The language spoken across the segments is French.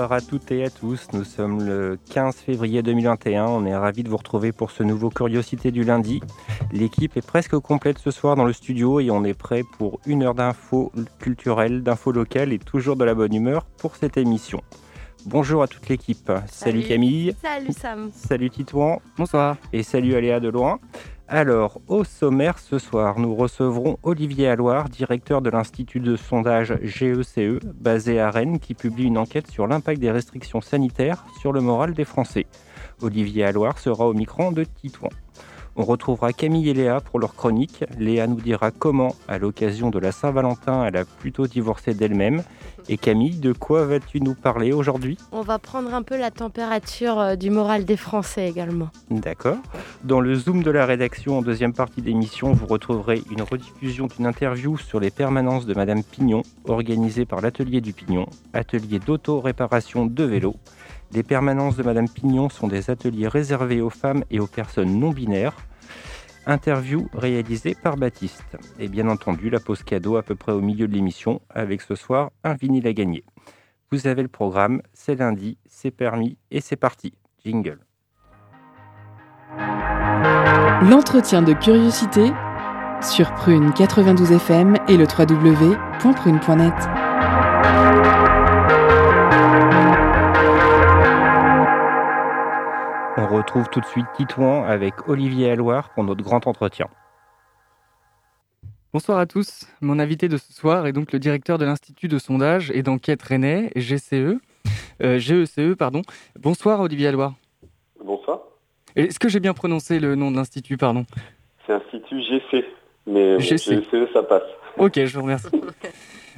Bonsoir à toutes et à tous. Nous sommes le 15 février 2021. On est ravis de vous retrouver pour ce nouveau Curiosité du lundi. L'équipe est presque complète ce soir dans le studio et on est prêt pour une heure d'infos culturelles, d'infos locales et toujours de la bonne humeur pour cette émission. Bonjour à toute l'équipe. Salut. Camille. Salut Sam. Salut Titouan. Bonsoir. Et salut Aléa de loin. Alors, au sommaire ce soir, nous recevrons Olivier Alloire, directeur de l'Institut de sondage GECE, e, basé à Rennes, qui publie une enquête sur l'impact des restrictions sanitaires sur le moral des Français. Olivier Alloire sera au micro de Titouan. On retrouvera Camille et Léa pour leur chronique. Léa nous dira comment, à l'occasion de la Saint-Valentin, elle a plutôt divorcé d'elle-même. Et Camille, de quoi vas-tu nous parler aujourd'hui? On va prendre un peu la température euh, du moral des Français également. D'accord. Dans le Zoom de la rédaction, en deuxième partie d'émission, vous retrouverez une rediffusion d'une interview sur les permanences de Madame Pignon, organisée par l'Atelier du Pignon, atelier d'auto-réparation de vélos. Les permanences de Madame Pignon sont des ateliers réservés aux femmes et aux personnes non binaires. Interview réalisée par Baptiste. Et bien entendu, la pause cadeau à peu près au milieu de l'émission, avec ce soir un vinyle à gagner. Vous avez le programme, c'est lundi, c'est permis et c'est parti. Jingle. L'entretien de curiosité sur Prune 92 FM et le www.prune.net. On retrouve tout de suite Titouan avec Olivier Alloire pour notre grand entretien. Bonsoir à tous. Mon invité de ce soir est donc le directeur de l'Institut de sondage et d'enquête rennais, GCE, euh, GECE. Pardon. Bonsoir Olivier Alloire. Bonsoir. Est-ce que j'ai bien prononcé le nom de l'Institut, pardon? C'est Institut GC, mais GCE ça passe. Ok, je vous remercie.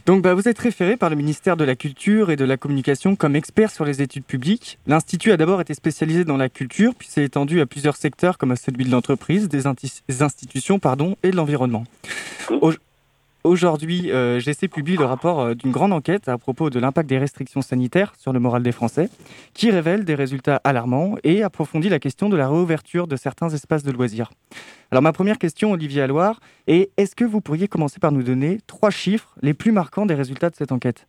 Donc bah, vous êtes référé par le ministère de la Culture et de la Communication comme expert sur les études publiques. L'Institut a d'abord été spécialisé dans la culture, puis s'est étendu à plusieurs secteurs comme à celui de l'entreprise, des, institutions pardon, et de l'environnement. Aujourd'hui, euh, GC publie le rapport euh, d'une grande enquête à propos de l'impact des restrictions sanitaires sur le moral des Français, qui révèle des résultats alarmants et approfondit la question de la réouverture de certains espaces de loisirs. Alors ma première question, Olivier Alloire, est est-ce que vous pourriez commencer par nous donner trois chiffres les plus marquants des résultats de cette enquête?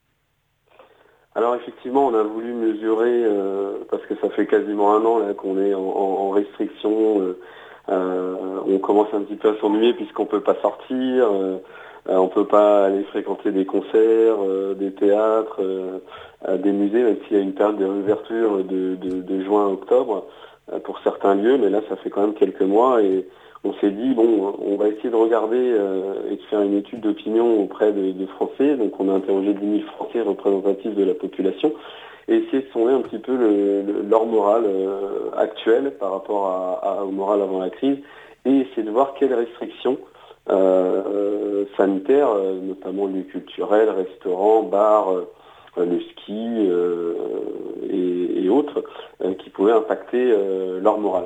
Alors effectivement, on a voulu mesurer, euh, parce que ça fait quasiment un an qu'on est en, restriction, on commence un petit peu à s'ennuyer puisqu'on ne peut pas sortir, on ne peut pas aller fréquenter des concerts, euh, des théâtres, euh, des musées, même s'il y a une période de réouverture de, juin à octobre pour certains lieux, mais là ça fait quand même quelques mois et on s'est dit bon on va essayer de regarder et de faire une étude d'opinion auprès de, Français. Donc on a interrogé 10 000 Français représentatifs de la population et essayer de sonder un petit peu leur morale actuel par rapport au moral avant la crise et essayer de voir quelles restrictions euh, sanitaires, euh, notamment lieux culturels, restaurants, bars, euh, le ski et, autres, qui pouvaient impacter leur morale.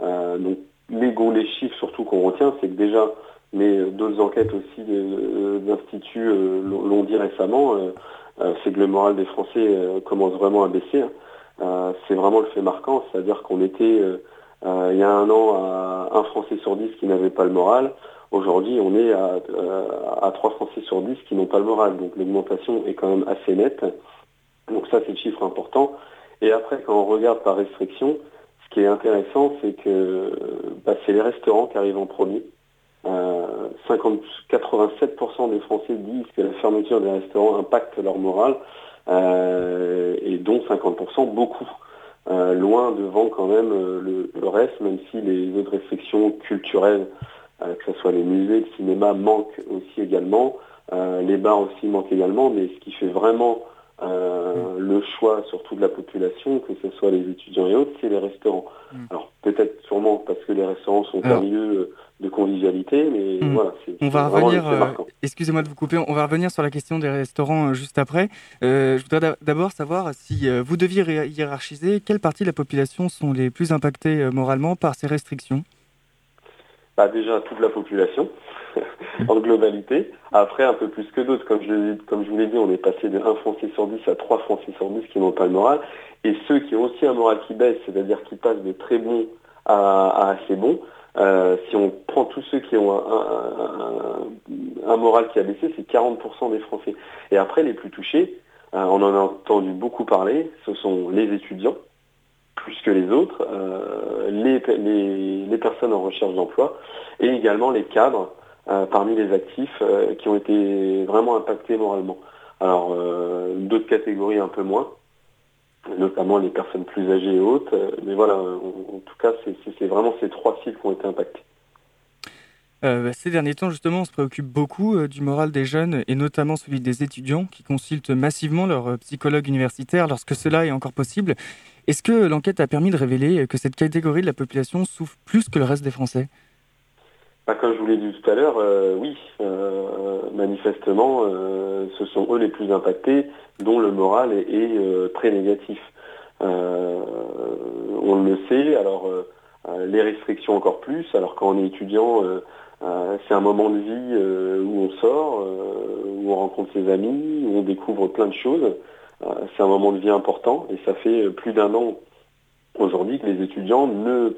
donc les, les chiffres surtout qu'on retient, c'est que déjà, mais d'autres enquêtes aussi d'instituts l'ont dit récemment, c'est que le moral des Français commence vraiment à baisser. C'est vraiment le fait marquant, c'est-à-dire qu'on était il y a un an à un Français sur dix qui n'avait pas le moral. Aujourd'hui, on est à, à 3 Français sur 10 qui n'ont pas le moral. Donc l'augmentation est quand même assez nette. Donc ça, c'est le chiffre important. Et après, quand on regarde par restriction, ce qui est intéressant, c'est que bah, c'est les restaurants qui arrivent en premier. 87% des Français disent que la fermeture des restaurants impacte leur morale, euh, et dont 50% beaucoup. Euh, loin devant quand même le, reste, même si les autres restrictions culturelles euh, que ce soit les musées, le cinéma manquent aussi également, euh, les bars aussi manquent également, mais ce qui fait vraiment euh, le choix surtout de la population, que ce soit les étudiants et autres, c'est les restaurants. Mm. Alors peut-être sûrement parce que les restaurants sont un lieu de convivialité, mais mm. voilà. On va revenir. Euh, excusez-moi de vous couper. On va revenir sur la question des restaurants euh, juste après. je voudrais d'abord savoir si vous deviez hiérarchiser quelles parties de la population sont les plus impactées moralement par ces restrictions? Bah déjà toute la population. en globalité. Après, un peu plus que d'autres. Comme je, vous l'ai dit, on est passé de 1 Français sur 10 à 3 Français sur 10 qui n'ont pas le moral. Et ceux qui ont aussi un moral qui baisse, c'est-à-dire qui passent de très bon à, assez bon, euh, si on prend tous ceux qui ont un, moral qui a baissé, c'est 40% des Français. Et après, les plus touchés, euh, on en a entendu beaucoup parler, ce sont les étudiants, plus que les autres, euh, les, personnes en recherche d'emploi et également les cadres euh, parmi les actifs euh, qui ont été vraiment impactés moralement. Alors, d'autres catégories un peu moins, notamment les personnes plus âgées et autres, mais voilà, en, tout cas, c'est vraiment ces trois cibles qui ont été impactés. ces derniers temps, justement, on se préoccupe beaucoup du moral des jeunes et notamment celui des étudiants qui consultent massivement leur psychologue universitaire lorsque cela est encore possible. Est-ce que l'enquête a permis de révéler que cette catégorie de la population souffre plus que le reste des Français? Bah, comme je vous l'ai dit tout à l'heure, euh, oui, euh, manifestement, euh, ce sont eux les plus impactés, dont le moral est, très négatif. on le sait, alors les restrictions encore plus, alors quand on est étudiant, c'est un moment de vie où on sort, où on rencontre ses amis, où on découvre plein de choses. C'est un moment de vie important et ça fait plus d'un an aujourd'hui que les étudiants ne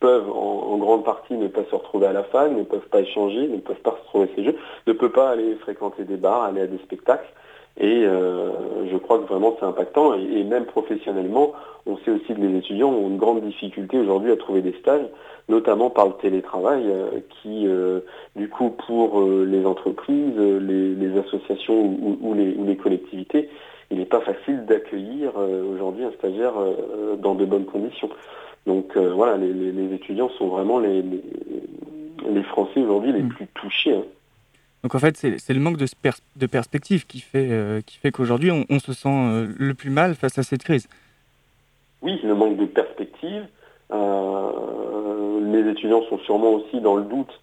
peuvent en, grande partie ne pas se retrouver à la fac, ne peuvent pas échanger, ne peuvent pas se retrouver ces jeux, ne peuvent pas aller fréquenter des bars, aller à des spectacles. Et euh, je crois que vraiment c'est impactant. Et, même professionnellement, on sait aussi que les étudiants ont une grande difficulté aujourd'hui à trouver des stages, notamment par le télétravail, euh, qui euh, du coup pour les entreprises, les, associations ou, les, collectivités, pas facile d'accueillir aujourd'hui un stagiaire dans de bonnes conditions. Donc euh, voilà, les, étudiants sont vraiment les, les, Français aujourd'hui les mm. plus touchés. Hein. Donc en fait, c'est le manque de, de perspective qui fait, euh, qui fait qu'aujourd'hui, on, se sent euh, le plus mal face à cette crise. Oui, le manque de perspective. les étudiants sont sûrement aussi dans le doute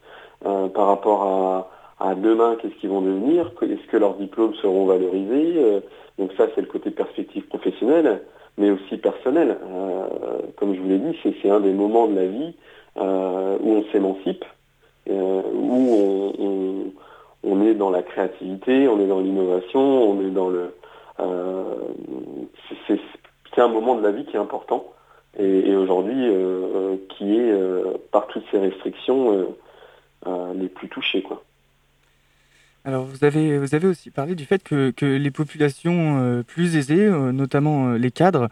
par rapport à, à demain, qu'est-ce qu'ils vont devenir, est-ce que leurs diplômes seront valorisés. donc ça, c'est le côté perspective professionnelle mais aussi personnel. Euh, comme je vous l'ai dit, c'est un des moments de la vie euh, où on s'émancipe, euh, où on, est dans la créativité, on est dans l'innovation, on est dans le... c'est un moment de la vie qui est important et, aujourd'hui qui est par toutes ces restrictions les plus touchées. Quoi. Alors vous avez, vous avez aussi parlé du fait que, que les populations euh, plus aisées, euh, notamment euh, les cadres,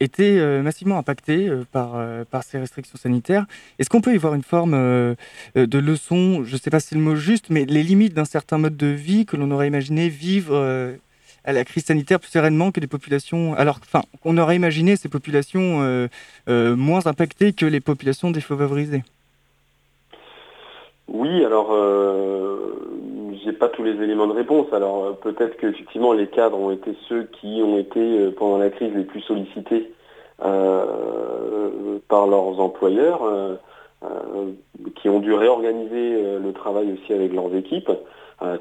étaient massivement impactées par, par ces restrictions sanitaires. Est-ce qu'on peut y voir une forme de leçon, je ne sais pas si c'est le mot juste, mais les limites d'un certain mode de vie que l'on aurait imaginé vivre à la crise sanitaire plus sereinement que des populations, alors enfin, on aurait imaginé ces populations moins impactées que les populations défavorisées? Oui, alors j'ai pas tous les éléments de réponse. Alors euh, peut-être qu'effectivement les cadres ont été ceux qui ont été euh, pendant la crise les plus sollicités euh, par leurs employeurs, qui ont dû réorganiser le travail aussi avec leurs équipes,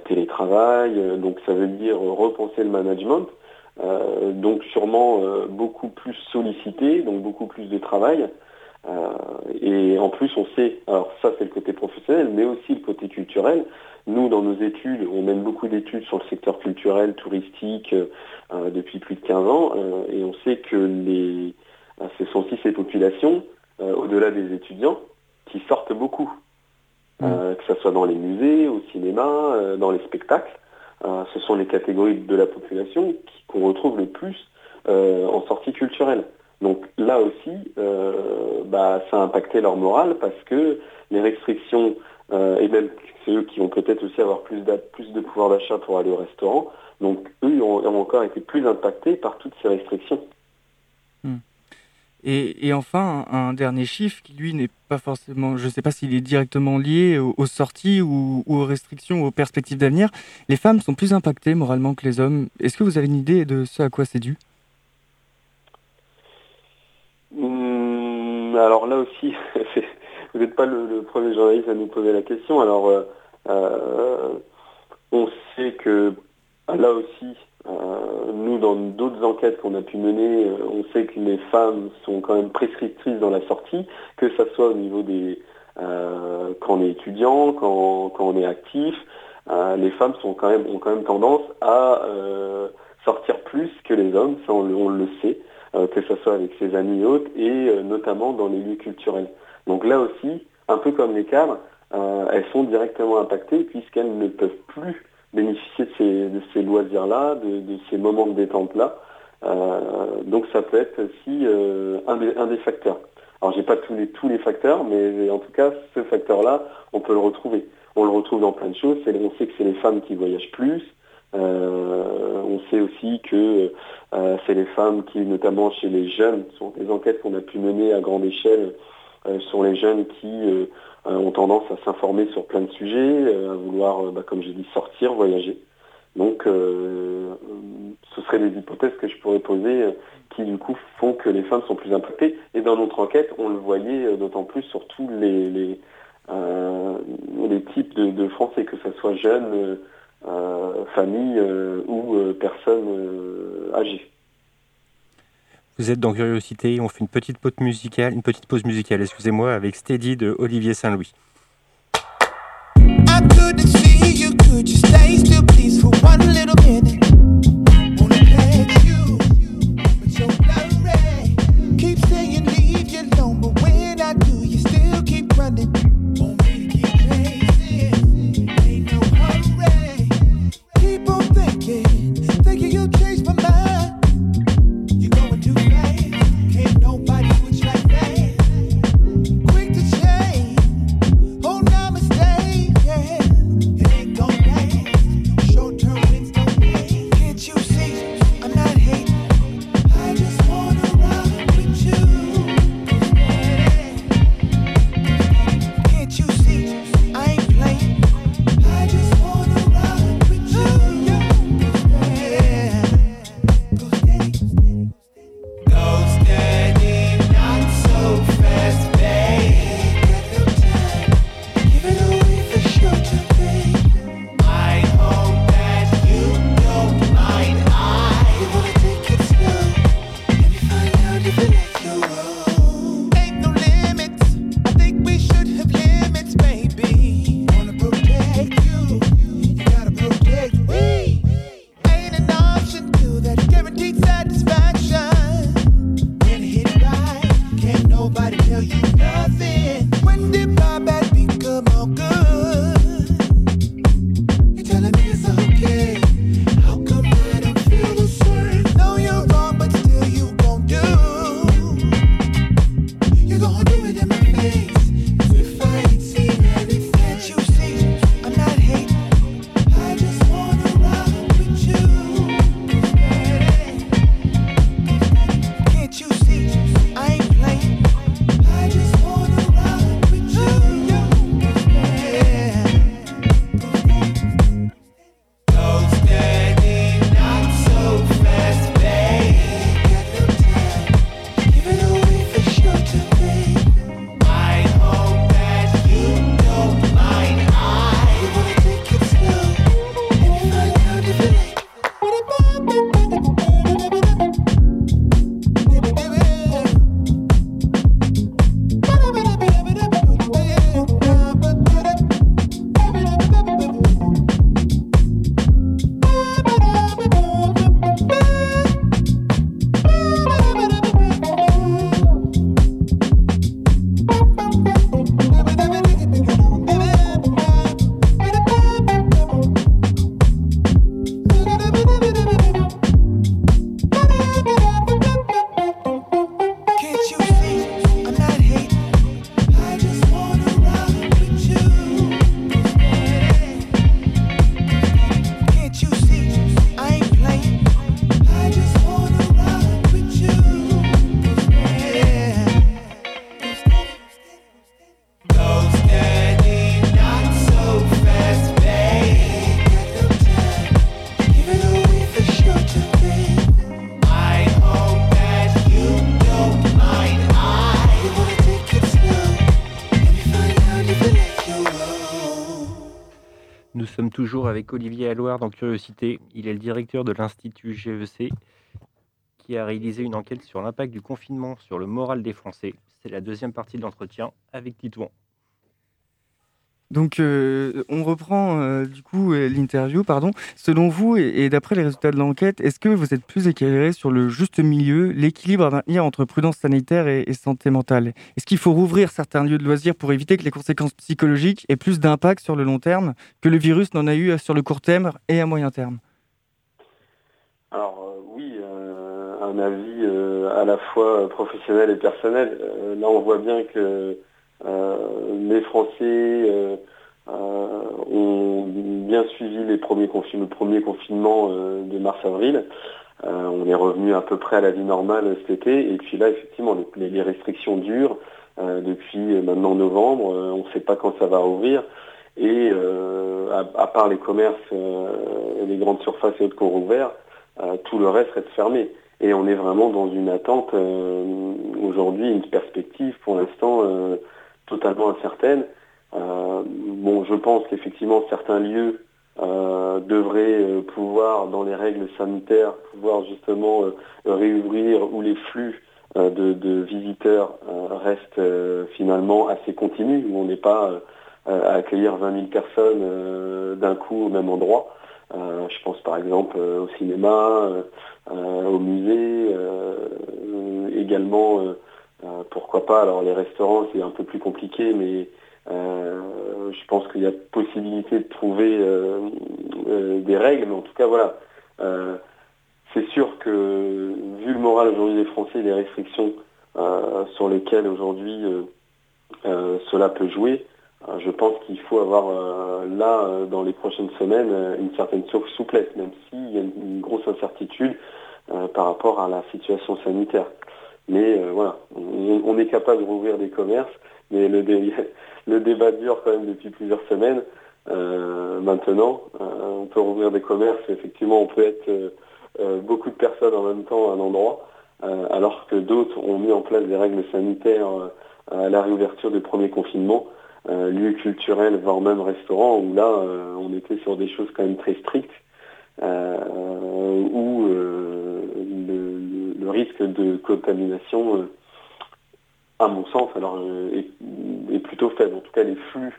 télétravail, donc ça veut dire repenser le management. donc sûrement beaucoup plus sollicité, donc beaucoup plus de travail. Et en plus, on sait, alors ça c'est le côté professionnel, mais aussi le côté culturel. Nous, dans nos études, on mène beaucoup d'études sur le secteur culturel, touristique euh, depuis plus de 15 ans, euh, et on sait que les, euh, ce sont aussi ces populations, au-delà des étudiants, qui sortent beaucoup, mmh. que ce soit dans les musées, au cinéma, dans les spectacles. ce sont les catégories de la population qu'on retrouve le plus en sortie culturelle. Donc là aussi, bah, ça a impacté leur morale parce que les restrictions et même c'est eux qui vont peut-être aussi avoir plus, plus de pouvoir d'achat pour aller au restaurant. Donc eux ont, encore été plus impactés par toutes ces restrictions. Hmm. Et, enfin, un, dernier chiffre qui, lui, n'est pas forcément, je ne sais pas s'il est directement lié aux, sorties ou, aux restrictions, aux perspectives d'avenir. Les femmes sont plus impactées moralement que les hommes. Est-ce que vous avez une idée de ce à quoi c'est dû? Hmm, Alors là aussi, vous n'êtes pas le, premier journaliste à nous poser la question. Alors, euh, euh, on sait que là aussi, euh, nous, dans d'autres enquêtes qu'on a pu mener, on sait que les femmes sont quand même prescriptrices dans la sortie, que ce soit au niveau des... Quand on est étudiant, quand, on est actif, les femmes quand ont quand même tendance à sortir plus que les hommes, ça on, le sait, que ce soit avec ses amis et autres, et notamment dans les lieux culturels. Donc là aussi, un peu comme les cadres, elles sont directement impactées puisqu'elles ne peuvent plus bénéficier de ces, loisirs-là, de, ces moments de détente-là. Euh, donc ça peut être aussi euh, un, des, facteurs. Alors j'ai pas tous les, tous les facteurs, mais en tout cas ce facteur-là, on peut le retrouver. On le retrouve dans plein de choses. On sait que c'est les femmes qui voyagent plus. Euh, on sait aussi que c'est les femmes qui, notamment chez les jeunes, sont des enquêtes qu'on a pu mener à grande échelle sur les jeunes qui euh, ont tendance à s'informer sur plein de sujets, euh, à vouloir, euh, bah, comme j'ai dit, sortir, voyager. Donc ce seraient des hypothèses que je pourrais poser qui du coup font que les femmes sont plus impactées. Et dans notre enquête, on le voyait d'autant plus sur tous les, les, types de, Français, que ce soit jeunes, euh, famille euh, ou euh, personne âgée. Vous êtes dans Curiosité, on fait une petite pause musicale, une petite pause musicale, excusez-moi, avec Steady de Olivier Saint-Louis. Dans Curiosité. Il est le directeur de l'Institut GEC qui a réalisé une enquête sur l'impact du confinement sur le moral des Français. C'est la deuxième partie de l'entretien avec Titouan. Donc, euh, on reprend euh, du coup euh, l'interview. Pardon. Selon vous et, d'après les résultats de l'enquête, est-ce que vous êtes plus éclairé sur le juste milieu, l'équilibre à maintenir entre prudence sanitaire et, et santé mentale? Est-ce qu'il faut rouvrir certains lieux de loisirs pour éviter que les conséquences psychologiques aient plus d'impact sur le long terme que le virus n'en a eu sur le court terme et à moyen terme? Alors oui, un avis à la fois professionnel et personnel. là, on voit bien que les Français euh, ont bien suivi les premiers le premier confinement euh, de mars-avril. Euh, on est revenu à peu près à la vie normale cet été. Et puis là, effectivement, les, restrictions durent depuis maintenant novembre. on ne sait pas quand ça va rouvrir. Et à, part les commerces, les grandes surfaces et autres qu'on rouvert, tout le reste reste fermé. Et on est vraiment dans une attente aujourd'hui, une perspective pour l'instant totalement incertaine. Euh, bon, je pense qu'effectivement certains lieux euh, devraient euh, pouvoir, dans les règles sanitaires, pouvoir justement réouvrir où les flux de, visiteurs restent finalement assez continus, où on n'est pas à accueillir 20 000 personnes d'un coup au même endroit. je pense par exemple au cinéma, au musée, également, pourquoi pas, alors les restaurants c'est un peu plus compliqué, mais euh, je pense qu'il y a possibilité de trouver euh, euh, des règles, mais en tout cas, voilà. c'est sûr que, vu le moral aujourd'hui des Français, les restrictions sur lesquelles aujourd'hui cela peut jouer, je pense qu'il faut avoir là, dans les prochaines semaines, une certaine souplesse, même s'il y a une, grosse incertitude par rapport à la situation sanitaire. Mais voilà, on, est capable de rouvrir des commerces, mais le, débat dure quand même depuis plusieurs semaines. Euh, maintenant, euh, on peut rouvrir des commerces, effectivement, on peut être euh, beaucoup de personnes en même temps à un endroit, alors que d'autres ont mis en place des règles sanitaires à la réouverture du premier confinement, lieux culturels, voire même restaurants, où là, on était sur des choses quand même très strictes, risque de contamination à mon sens, alors, euh, est, plutôt faible. En tout cas, les flux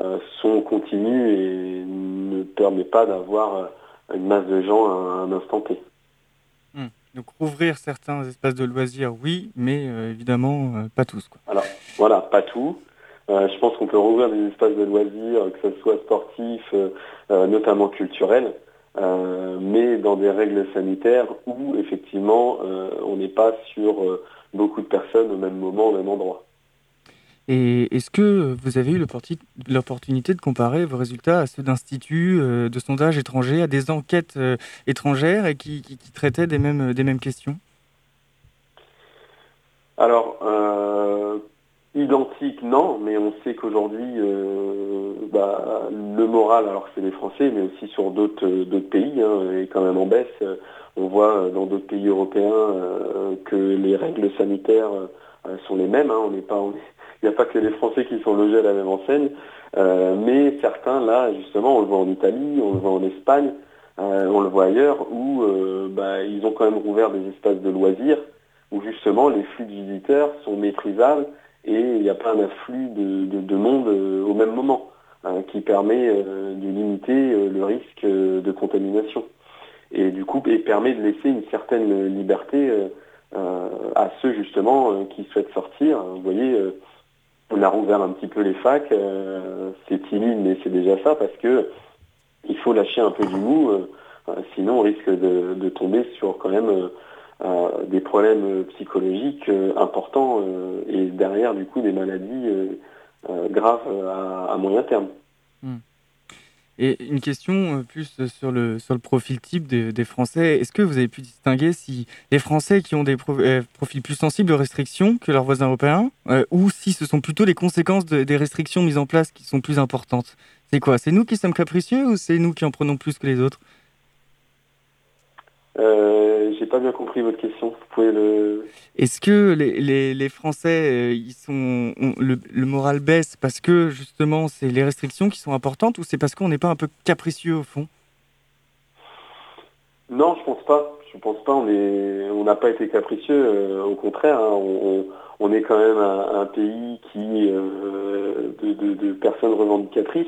euh, sont continus et ne permettent pas d'avoir euh, une masse de gens à un instant T. Hmm. Donc rouvrir certains espaces de loisirs, oui, mais évidemment pas tous. Alors voilà, pas tout. je pense qu'on peut rouvrir des espaces de loisirs, que ce soit sportifs, notamment culturels, mais dans des règles sanitaires où effectivement on n'est pas sur beaucoup de personnes au même moment, au même endroit. Et est-ce que vous avez eu l'opportunité de comparer vos résultats à ceux d'instituts euh, de sondage étrangers, à des enquêtes euh, étrangères et qui, traitaient des mêmes, des mêmes questions? Alors, euh, identique, non, mais on sait qu'aujourd'hui, bah, le moral, alors c'est les Français, mais aussi sur d'autres pays, hein, est quand même en baisse. On voit euh, dans d'autres pays européens euh, que les règles sanitaires euh, sont les mêmes. Hein. On n'est pas, il n'y a pas que les Français qui sont logés à la même enseigne, mais certains là, justement, on le voit en Italie, on le voit en Espagne, on le voit ailleurs, où bah, ils ont quand même rouvert des espaces de loisirs, où justement les flux de visiteurs sont maîtrisables et il n'y a pas un afflux de, monde au même moment, hein, qui permet de limiter le risque de contamination et du coup et permet de laisser une certaine liberté euh, euh, à ceux justement euh, qui souhaitent sortir. Vous voyez, on a rouvert un petit peu les facs, c'est timide mais c'est déjà ça parce que il faut lâcher un peu du mou, sinon on risque de, tomber sur quand même des problèmes psychologiques importants et derrière du coup des maladies graves à, moyen terme. Hmm. Et une question euh, plus sur le, sur le profil type des, Français. Est-ce que vous avez pu distinguer si les Français qui ont des euh, profils plus sensibles aux restrictions que leurs voisins européens, euh, ou si ce sont plutôt les conséquences des restrictions mises en place qui sont plus importantes? C'est quoi? C'est nous qui sommes capricieux ou c'est nous qui en prenons plus que les autres? Euh, J'ai pas bien compris votre question. Vous pouvez le. Est-ce que les, les, les Français, euh, ils sont, ont- le, le moral baisse parce que justement c'est les restrictions qui sont importantes ou c'est parce qu'on n'est pas un peu capricieux au fond? Non, je pense pas. Je pense pas. On est, on n'a pas été capricieux. euh, au contraire, hein, on, on- on est quand même un, un pays qui euh, de, de- de personnes revendicatrices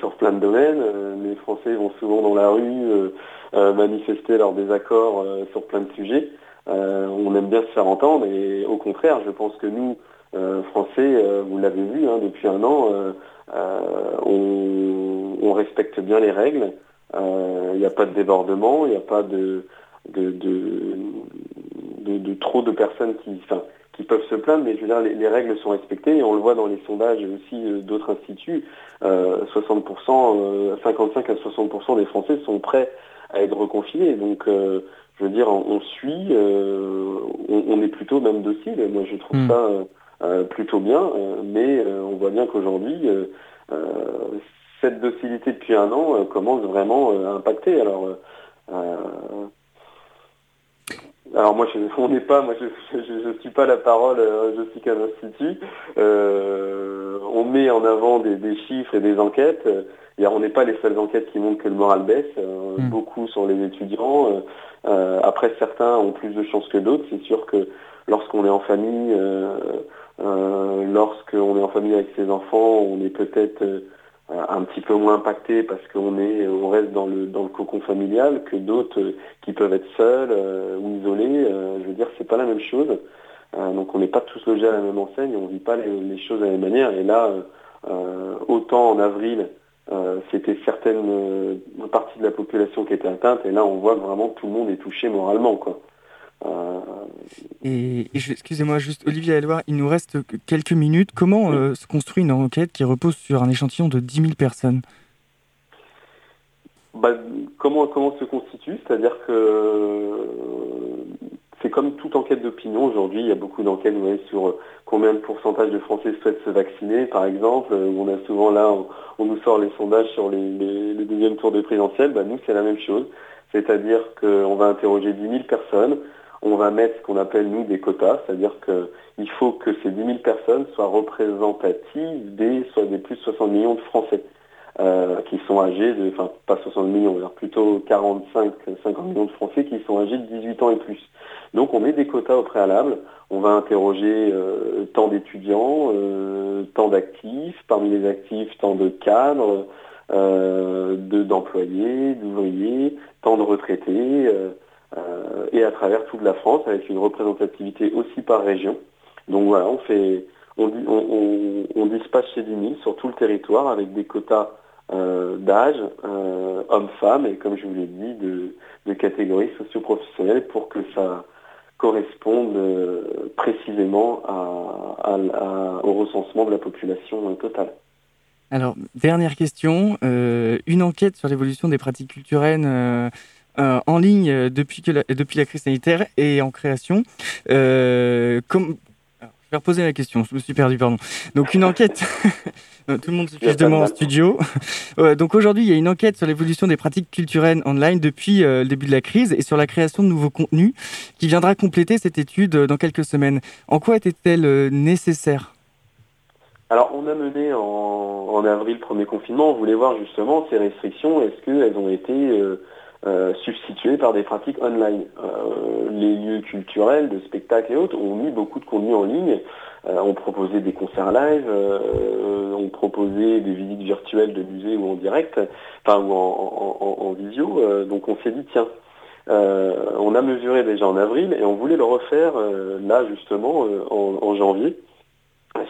sur plein de domaines. Euh, les Français vont souvent dans la rue euh, euh, manifester leurs désaccords euh, sur plein de sujets. Euh, on aime bien se faire entendre et au contraire, je pense que nous, euh, Français, euh, vous l'avez vu hein, depuis un an, euh, euh, on, on respecte bien les règles. Euh, Il n'y a pas de débordement, il n'y a pas de, de, de, de- trop de personnes qui, qui peuvent se plaindre, mais je veux dire, les, les règles sont respectées et on le voit dans les sondages aussi euh, d'autres instituts. Euh, 60%, euh, 55 à 60% des Français sont prêts à être reconfinés. Donc, euh, je veux dire, on, suit, euh, on, on est plutôt même docile. Moi, je trouve Mm. ça euh, euh, plutôt bien, euh, mais euh, on voit bien qu'aujourd'hui, euh, euh, cette docilité depuis un an euh, commence vraiment euh, à impacter. Alors, euh, euh, alors moi, je, on n'est pas, moi, je, je, je suis pas la parole, euh, je suis qu'un institut. Euh, on met en avant des, des chiffres et des enquêtes. Euh, on n'est pas les seules enquêtes qui montrent que le moral baisse. Euh, Mm. Beaucoup sont les étudiants. Euh, après, certains ont plus de chances que d'autres. C'est sûr que lorsqu'on est en famille, euh, euh, lorsqu'on est en famille avec ses enfants, on est peut-être euh, un petit peu moins impacté parce qu'on est, on reste dans le dans le cocon familial que d'autres euh, qui peuvent être seuls euh, ou isolés. Euh, je veux dire, c'est pas la même chose. Donc, on n'est pas tous logés à la même enseigne, on vit pas les, les choses de la même manière. Et là, autant en avril, c'était certaines parties de la population qui étaient atteintes, et là, on voit que vraiment tout le monde est touché moralement, quoi. Euh, Et, excusez-moi juste, Olivier Elloir, il nous reste que quelques minutes. Comment euh, se construit une enquête qui repose sur un échantillon de 10 000 personnes? Bah, comment, comment se constitue? C'est-à-dire que euh, c'est comme toute enquête d'opinion aujourd'hui. Il y a beaucoup d'enquêtes voyez, sur combien de pourcentage de Français souhaitent se vacciner, par exemple. on a souvent là, on, on nous sort les sondages sur les, les, le deuxième tour de présidentiel. Bah, nous, c'est la même chose. C'est-à-dire qu'on va interroger 10 000 personnes. On va mettre ce qu'on appelle, nous, des quotas. C'est-à-dire qu'il faut que ces 10 000 personnes soient représentatives des, soit des plus de 60 millions de Français euh, qui sont âgés enfin pas 60 millions, plutôt 45, 50 millions de Français qui sont âgés de 18 ans et plus. Donc on met des quotas au préalable, on va interroger euh, tant d'étudiants, euh, tant d'actifs, parmi les actifs tant de cadres, de d'employés, d'ouvriers, tant de retraités, et à travers toute la France avec une représentativité aussi par région. Donc voilà, on fait on, on, ces 10 000 sur tout le territoire avec des quotas euh, d'âge, euh, hommes-femmes, et comme je vous l'ai dit, de, de catégories socio-professionnelles pour que ça corresponde euh, précisément au recensement de la population euh, totale. Alors, dernière question. euh, une enquête sur l'évolution des pratiques culturelles euh, en ligne depuis, que la, depuis la crise sanitaire et en création. Euh, comme... Alors, je vais reposer la question, je me suis perdu, pardon. Donc, une enquête... Tout le monde se fiche de moi en studio. Donc aujourd'hui, il y a une enquête sur l'évolution des pratiques culturelles online depuis euh, le début de la crise et sur la création de nouveaux contenus qui viendra compléter cette étude dans quelques semaines. En quoi était-elle nécessaire? Alors, on a mené en, en avril premier confinement, on voulait voir justement ces restrictions, est-ce qu'elles ont été euh, euh, par des pratiques online. Euh, Les lieux culturels, de spectacles et autres ont mis beaucoup de contenu en ligne, euh, ont proposé des concerts live, euh, ont proposé des visites virtuelles de musées ou en direct, enfin ou en, en- en- en visio, Euh, donc on s'est dit tiens, euh, on a mesuré déjà en avril et on voulait le refaire là justement en, janvier,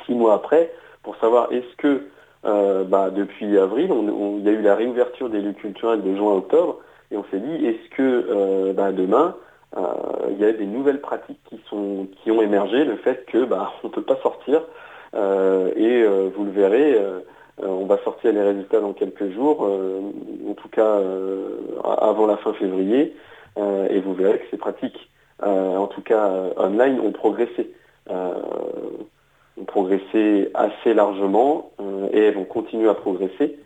six mois après, pour savoir est-ce que bah, depuis avril, il y a eu la réouverture des lieux culturels de juin à octobre, et on s'est dit est-ce que euh, bah, demain euh, il y a des nouvelles pratiques qui sont qui ont émergé, le fait que bah, on peut pas sortir euh, et vous le verrez. on va sortir les résultats dans quelques jours, en tout cas avant la fin février, et vous verrez que ces pratiques, en tout cas online, ont progressé. Ont progressé assez largement et elles vont continuer à progresser,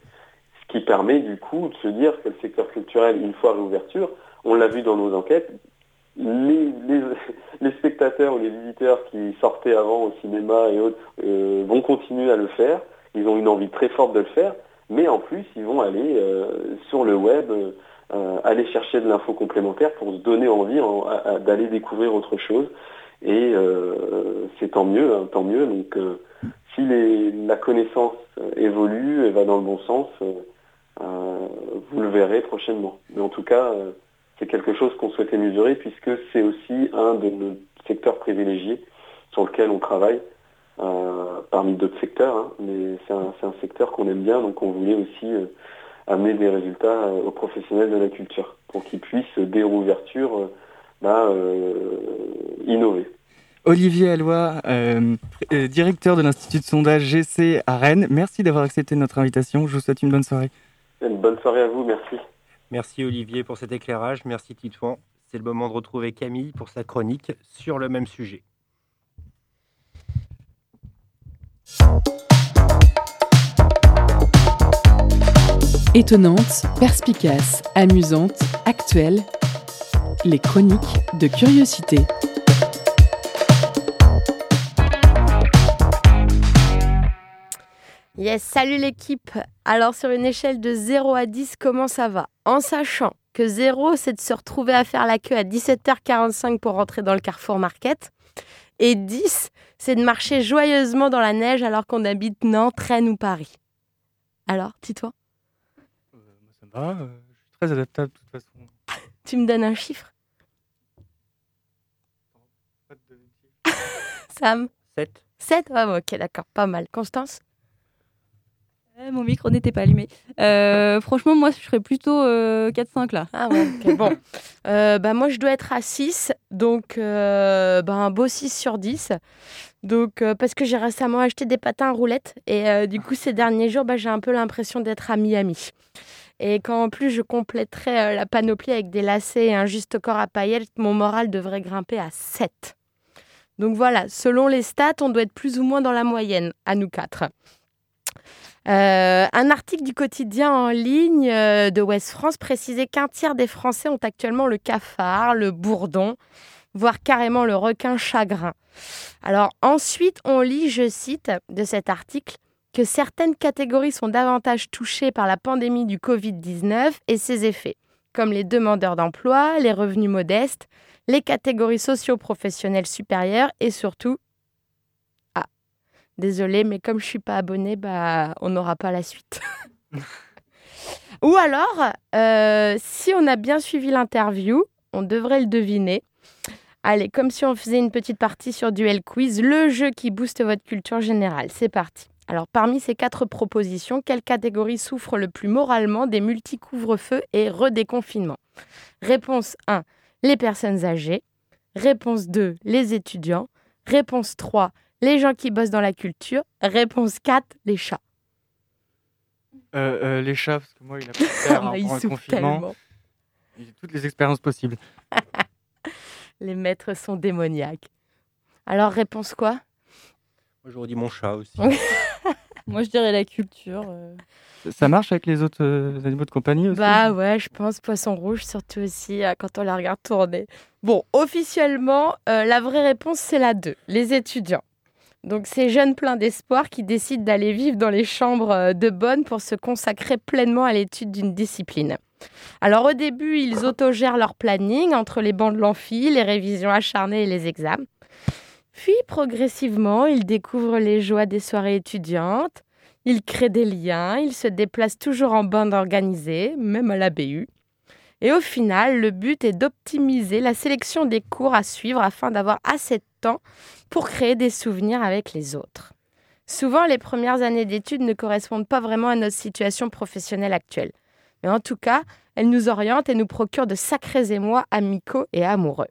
qui permet du coup de se dire que le secteur culturel, une fois réouverture, on l'a vu dans nos enquêtes, les, spectateurs ou les visiteurs qui sortaient avant au cinéma et autres euh, vont continuer à le faire. Ils ont une envie très forte de le faire, mais en plus, ils vont aller euh, sur le web, euh, aller chercher de l'info complémentaire pour se donner envie d'aller découvrir autre chose. Et c'est tant mieux, hein, tant mieux. Donc, si la connaissance évolue et va dans le bon sens, vous le verrez prochainement. Mais en tout cas, c'est quelque chose qu'on souhaitait mesurer puisque c'est aussi un de nos secteurs privilégiés sur lequel on travaille, euh, parmi d'autres secteurs, hein. mais c'est un, secteur qu'on aime bien, donc on voulait aussi euh, amener des résultats euh, aux professionnels de la culture pour qu'ils puissent, dès rouverture, bah, innover. Olivier Allois, directeur de l'Institut de sondage GC à Rennes, merci d'avoir accepté notre invitation. Je vous souhaite une bonne soirée. Une bonne soirée à vous, merci. Merci Olivier pour cet éclairage. Merci Titouan. C'est le moment de retrouver Camille pour sa chronique sur le même sujet. Étonnante, perspicace, amusante, actuelle, les chroniques de curiosité. Yes, salut l'équipe. Alors sur une échelle de 0 à 10, comment ça va? En sachant que 0, c'est de se retrouver à faire la queue à 17h45 pour rentrer dans le Carrefour Market. Et 10, c'est de marcher joyeusement dans la neige alors qu'on habite Nantes, Rennes ou Paris. Alors, dis-toi euh, Ça va, euh, je suis très adaptable de toute façon. tu me donnes un chiffre? Sam? 7. 7 Ok, d'accord, pas mal. Constance? Mon micro n'était pas allumé. Euh, franchement, moi, je serais plutôt 4-5 euh, là. Ah ouais, bon. Euh, bah, moi, je dois être à 6, donc bah, un beau 6 sur 10. Donc, parce que j'ai récemment acheté des patins à roulettes et du coup, ces derniers jours, bah, j'ai un peu l'impression d'être à Miami. Et quand en plus je compléterai la panoplie avec des lacets et un juste corps à paillettes, mon moral devrait grimper à 7. Donc voilà, selon les stats, on doit être plus ou moins dans la moyenne, à nous quatre. Euh, un article du quotidien en ligne euh, de West France précisait qu'un tiers des Français ont actuellement le cafard, le bourdon, voire carrément le requin chagrin. Alors ensuite, on lit, je cite de cet article, que certaines catégories sont davantage touchées par la pandémie du Covid-19 et ses effets, comme les demandeurs d'emploi, les revenus modestes, les catégories socio-professionnelles supérieures et surtout Désolée, mais comme je suis pas abonnée, bah, on n'aura pas la suite. Ou alors, euh, si on a bien suivi l'interview, on devrait le deviner. Allez, comme si on faisait une petite partie sur Duel Quiz, le jeu qui booste votre culture générale. C'est parti. Alors, parmi ces quatre propositions, quelle catégorie souffre le plus moralement des multi-couvre-feux et redéconfinements Réponse 1, les personnes âgées. Réponse 2, les étudiants. Réponse 3, les gens qui bossent dans la culture. Réponse 4, les chats. Euh, euh, les chats, parce que moi, il a pas faire hein, pour un confinement. Il a toutes les expériences possibles. les maîtres sont démoniaques. Alors, réponse quoi? Moi, j'aurais dit mon chat aussi. moi, je dirais la culture. Euh. Ça marche avec les autres animaux de compagnie aussi? Bah ouais, je pense poisson rouge, surtout aussi quand on la regarde tourner. Bon, officiellement, la vraie réponse, c'est la 2, les étudiants. Donc ces jeunes pleins d'espoir qui décident d'aller vivre dans les chambres euh, de bonne pour se consacrer pleinement à l'étude d'une discipline. Alors au début, ils autogèrent leur planning entre les bancs de l'amphi, les révisions acharnées et les examens. Puis progressivement, ils découvrent les joies des soirées étudiantes, ils créent des liens, ils se déplacent toujours en bande organisée, même à la BU. Et au final, le but est d'optimiser la sélection des cours à suivre afin d'avoir assez de temps pour créer des souvenirs avec les autres. Souvent, les premières années d'études ne correspondent pas vraiment à notre situation professionnelle actuelle. Mais en tout cas, elles nous orientent et nous procurent de sacrés émois amicaux et amoureux.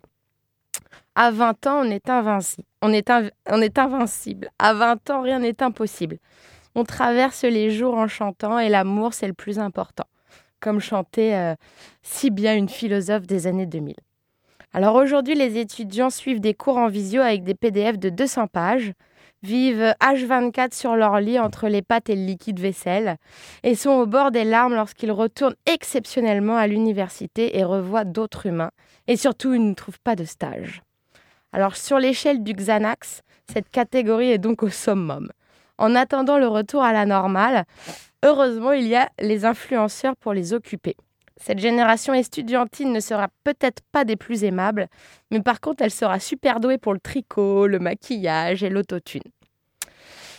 À 20 ans, on est, invincible. On est. À 20 ans, rien n'est impossible. On traverse les jours en chantant et l'amour, c'est le plus important. Comme chantait euh, si bien une philosophe des années 2000. Alors aujourd'hui, les étudiants suivent des cours en visio avec des PDF de 200 pages, vivent H24 sur leur lit entre les pattes et le liquide vaisselle et sont au bord des larmes lorsqu'ils retournent exceptionnellement à l'université et revoient d'autres humains. Et surtout, ils ne trouvent pas de stage. Alors sur l'échelle du Xanax, cette catégorie est donc au summum. En attendant le retour à la normale, heureusement, il y a les influenceurs pour les occuper. Cette génération estudiantine ne sera peut-être pas des plus aimables, mais par contre, elle sera super douée pour le tricot, le maquillage et l'autotune.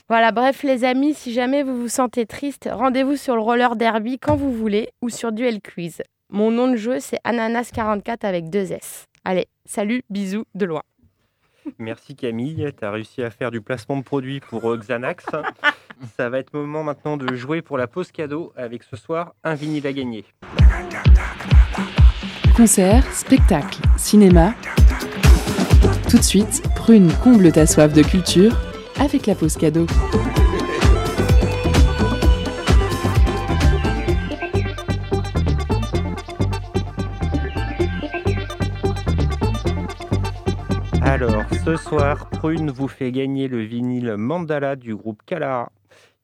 Voilà, bref les amis, si jamais vous vous sentez triste, rendez-vous sur le roller derby quand vous voulez ou sur Duel Quiz. Mon nom de jeu, c'est Ananas44 avec deux S. Allez, salut, bisous de loin. Merci Camille, tu réussi à faire du placement de produits pour euh, Xanax. Ça va être moment maintenant de jouer pour la pause cadeau avec ce soir un vinyle à gagner. Concert, spectacle, cinéma. Tout de suite, Prune comble ta soif de culture avec la pause cadeau. Alors, ce soir, Prune vous fait gagner le vinyle Mandala du groupe Kalara.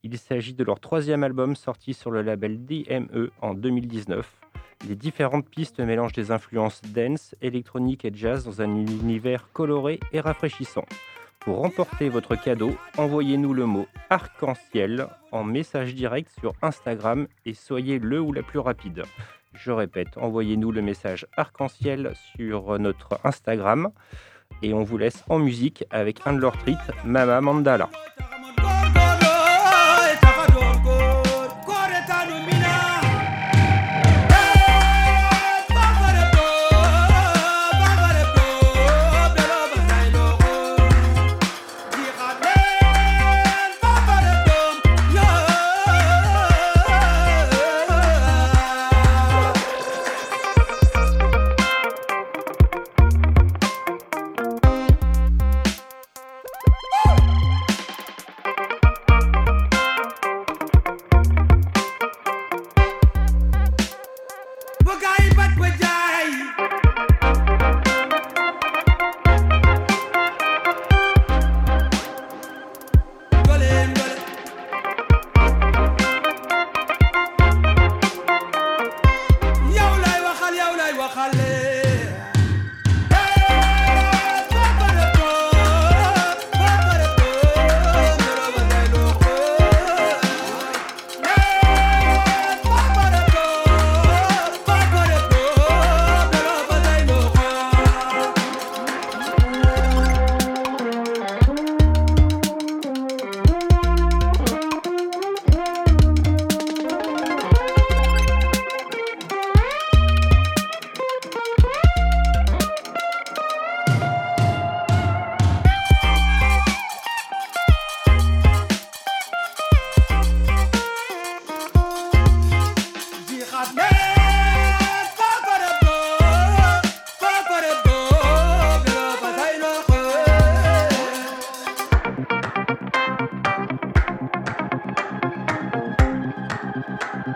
Il s'agit de leur troisième album sorti sur le label DME en 2019. Les différentes pistes mélangent des influences dance, électronique et jazz dans un univers coloré et rafraîchissant. Pour remporter votre cadeau, envoyez-nous le mot arc-en-ciel en message direct sur Instagram et soyez le ou la plus rapide. Je répète, envoyez-nous le message arc-en-ciel sur notre Instagram et on vous laisse en musique avec un de leurs titres, Mama Mandala.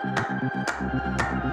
Thank you.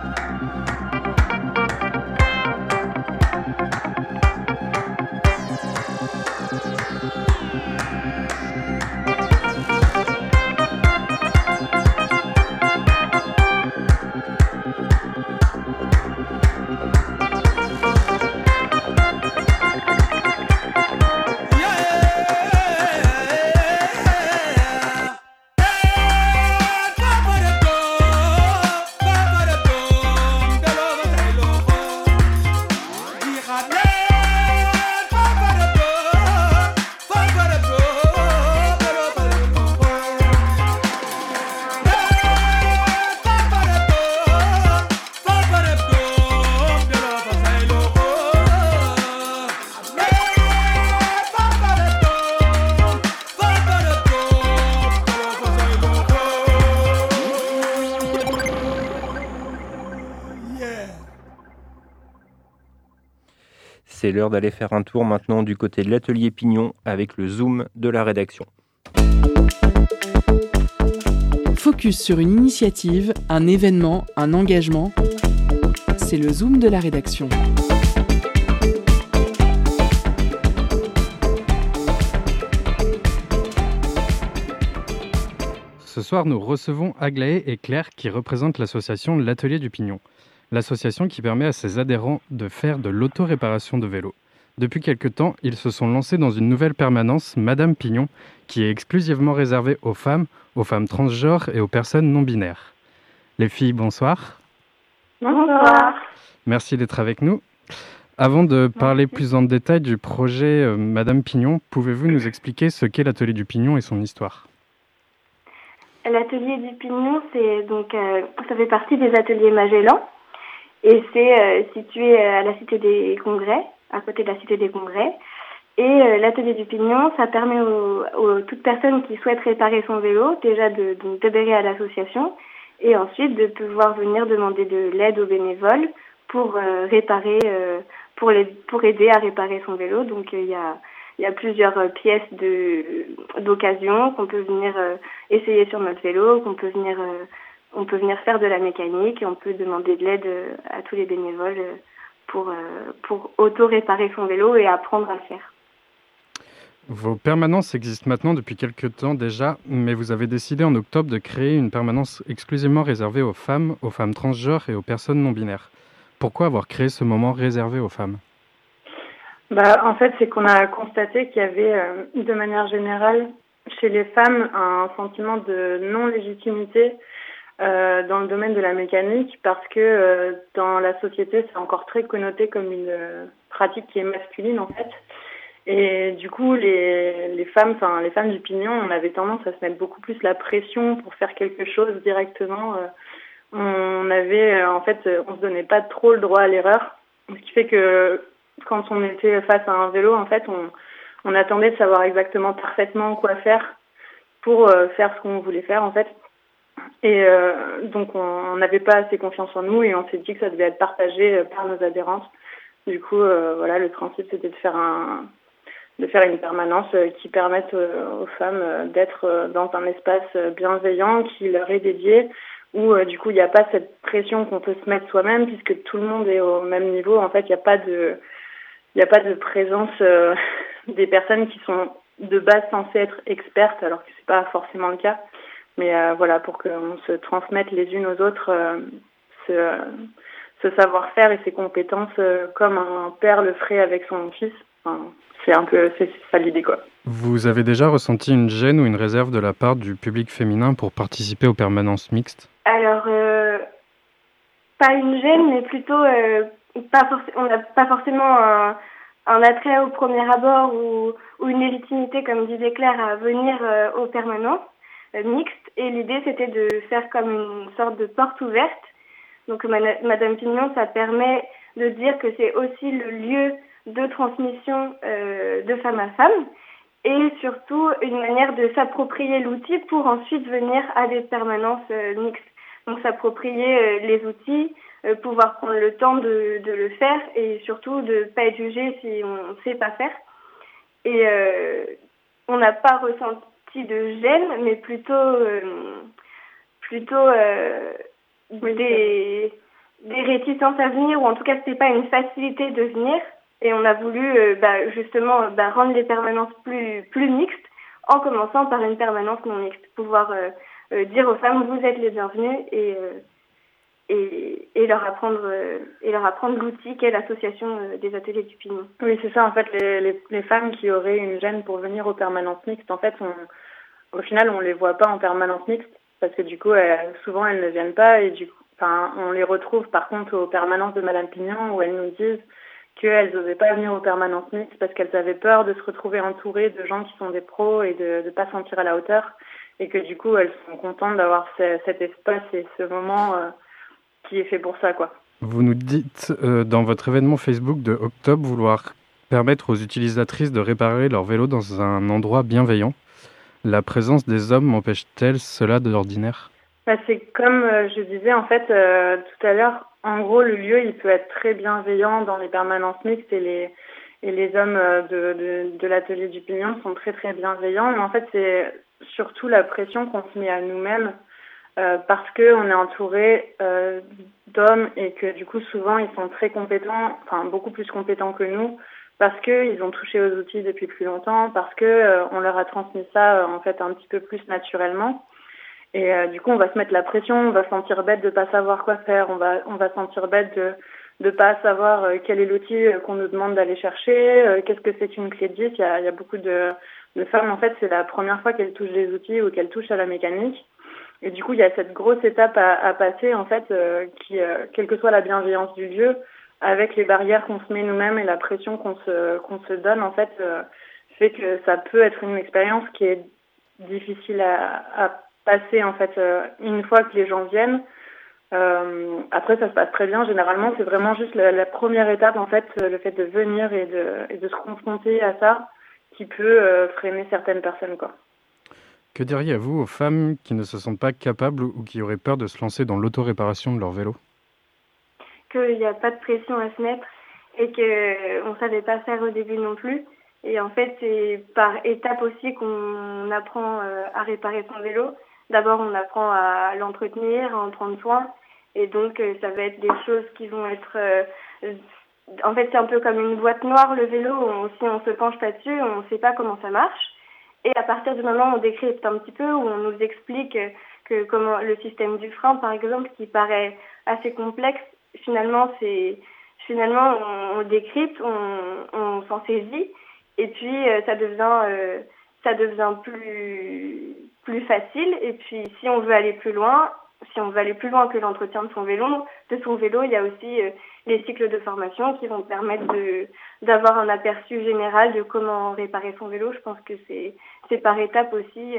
C'est l'heure d'aller faire un tour maintenant du côté de l'atelier Pignon avec le zoom de la rédaction. Focus sur une initiative, un événement, un engagement. C'est le zoom de la rédaction. Ce soir, nous recevons Aglaé et Claire qui représentent l'association L'Atelier du Pignon, l'association qui permet à ses adhérents de faire de l'auto-réparation de vélos. Depuis quelque temps, ils se sont lancés dans une nouvelle permanence, Madame Pignon, qui est exclusivement réservée aux femmes, aux femmes transgenres et aux personnes non binaires. Les filles, bonsoir. Bonsoir. Merci d'être avec nous. Avant de parler plus en détail du projet euh, Madame Pignon, pouvez-vous nous expliquer ce qu'est l'atelier du Pignon et son histoire? L'atelier du Pignon, c'est donc euh, ça fait partie des ateliers Magellan et c'est euh, situé à la Cité des Congrès, à côté de la Cité des Congrès. Et l'atelier du Pignon, ça permet aux, aux, toute personne qui souhaite réparer son vélo déjà de d'adhérer à l'association et ensuite de pouvoir venir demander de l'aide aux bénévoles pour réparer pour, les, pour aider à réparer son vélo. Donc il y a y a plusieurs pièces de d'occasion qu'on peut venir essayer sur notre vélo, qu'on peut venir on peut venir faire de la mécanique et on peut demander de l'aide à tous les bénévoles pour pour auto-réparer son vélo et apprendre à le faire. Vos permanences existent maintenant depuis quelques temps déjà, mais vous avez décidé en octobre de créer une permanence exclusivement réservée aux femmes, aux femmes transgenres et aux personnes non binaires. Pourquoi avoir créé ce moment réservé aux femmes? Bah, En fait, c'est qu'on a constaté qu'il y avait, euh, de manière générale, chez les femmes, un sentiment de non-légitimité euh, dans le domaine de la mécanique parce que euh, dans la société, c'est encore très connoté comme une euh, pratique qui est masculine, en fait. Et du coup, les, les femmes, enfin les femmes du pignon, on avait tendance à se mettre beaucoup plus la pression pour faire quelque chose directement. Euh, on avait euh, en fait on se donnait pas trop le droit à l'erreur ce qui fait que quand on était face à un vélo en fait on on attendait de savoir exactement parfaitement quoi faire pour faire ce qu'on voulait faire en fait et euh, donc on n'avait pas assez confiance en nous et on s'est dit que ça devait être partagé euh, par nos adhérentes du coup euh, voilà le principe c'était de faire une permanence qui permette aux femmes d'être dans un espace bienveillant qui leur est dédié où du coup il n'y a pas cette pression qu'on peut se mettre soi-même puisque tout le monde est au même niveau. En fait, il n'y a pas de présence des personnes qui sont de base censées être expertes alors que c'est pas forcément le cas. Mais euh, voilà, pour qu'on se transmette les unes aux autres euh, ce, ce savoir-faire et ses compétences euh, comme un père le ferait avec son fils. Enfin, c'est un peu c'est ça l'idée quoi. Vous avez déjà ressenti une gêne ou une réserve de la part du public féminin pour participer aux permanences mixtes? Alors euh, pas une gêne, mais plutôt euh, pas on n'a pas forcément un, un, attrait au premier abord ou, ou une légitimité, comme disait Claire, à venir euh, aux permanences euh, mixtes. Et l'idée c'était de faire comme une sorte de porte ouverte. Donc Madame Pignon, ça permet de dire que c'est aussi le lieu de transmission euh, de femme à femme et surtout une manière de s'approprier l'outil pour ensuite venir à des permanences euh, mixtes. Donc s'approprier les outils, pouvoir prendre le temps de, de, le faire et surtout de ne pas être jugé si on ne sait pas faire. Et on n'a pas ressenti de gêne, mais plutôt, euh, plutôt des, des réticences à venir, ou en tout cas c'était pas une facilité de venir. Et on a voulu euh, bah, justement bah, rendre les permanences plus, plus mixtes en commençant par une permanence non mixte. Pouvoir euh, euh, dire aux femmes, vous êtes les bienvenues et, et, leur apprendre, et leur apprendre l'outil qu'est l'association des ateliers du Pignon. Oui, c'est ça. En fait, les, les, femmes qui auraient une gêne pour venir aux permanences mixtes, en fait, au final, on les voit pas en permanence mixte parce que du coup, souvent, elles ne viennent pas et du coup, enfin, on les retrouve par contre aux permanences de Madame Pignon où elles nous disent qu'elles n'osaient pas venir aux permanences mixtes parce qu'elles avaient peur de se retrouver entourées de gens qui sont des pros et de ne pas se sentir à la hauteur et que du coup elles sont contentes d'avoir ce, cet espace et ce moment euh, qui est fait pour ça quoi. Vous nous dites euh, dans votre événement Facebook de octobre vouloir permettre aux utilisatrices de réparer leur vélo dans un endroit bienveillant. La présence des hommes empêche-t-elle cela de l'ordinaire bah, C'est comme euh, je disais en fait euh, tout à l'heure, en gros, le lieu, il peut être très bienveillant dans les permanences mixtes et les, et les hommes de, de, de l'atelier du Pignon sont très très bienveillants. Mais en fait, c'est surtout la pression qu'on se met à nous-mêmes euh, parce qu'on est entouré euh, d'hommes et que du coup, souvent, ils sont très compétents, enfin beaucoup plus compétents que nous parce qu'ils ont touché aux outils depuis plus longtemps, parce que euh, on leur a transmis ça en fait un petit peu plus naturellement. Et du coup, on va se mettre la pression, on va se sentir bête de pas savoir quoi faire, on va, on va se sentir bête de de pas savoir quel est l'outil qu'on nous demande d'aller chercher, qu'est-ce que c'est qu'une clé de 10. Il y a, il y a beaucoup de, de femmes, en fait, c'est la première fois qu'elles touchent des outils ou qu'elles touchent à la mécanique. Et du coup, il y a cette grosse étape à, à passer, en fait, qui, quelle que soit la bienveillance du lieu, avec les barrières qu'on se met nous-mêmes et la pression qu'on se, qu'on se donne, en fait, euh, fait que ça peut être une expérience qui est difficile à, à passer, en fait, euh, une fois que les gens viennent. Euh, après, ça se passe très bien. Généralement, c'est vraiment juste la, la, première étape, en fait, le fait de venir et de, et de se confronter à ça, qui peut euh, freiner certaines personnes, quoi. Que diriez-vous aux femmes qui ne se sentent pas capables ou qui auraient peur de se lancer dans l'autoréparation de leur vélo? Qu'il n'y a pas de pression à se mettre et qu'on ne savait pas faire au début non plus. Et en fait, c'est par étapes aussi qu'on apprend euh, à réparer son vélo. D'abord, on apprend à l'entretenir, à en prendre soin. Et donc, euh, ça va être des choses qui vont être... Euh, en fait, c'est un peu comme une boîte noire, le vélo. Si on se penche pas dessus, on ne sait pas comment ça marche. Et à partir du moment où on décrypte un petit peu, où on nous explique que comment le système du frein, par exemple, qui paraît assez complexe, finalement, c'est finalement on, décrypte, on, on s'en saisit, et puis euh, ça devient euh, ça devient plus plus facile. Et puis si on veut aller plus loin, si on veut aller plus loin que l'entretien de son vélo, de son vélo, il y a aussi euh, les cycles de formation qui vont permettre de d'avoir un aperçu général de comment réparer son vélo. Je pense que c'est c'est par étapes aussi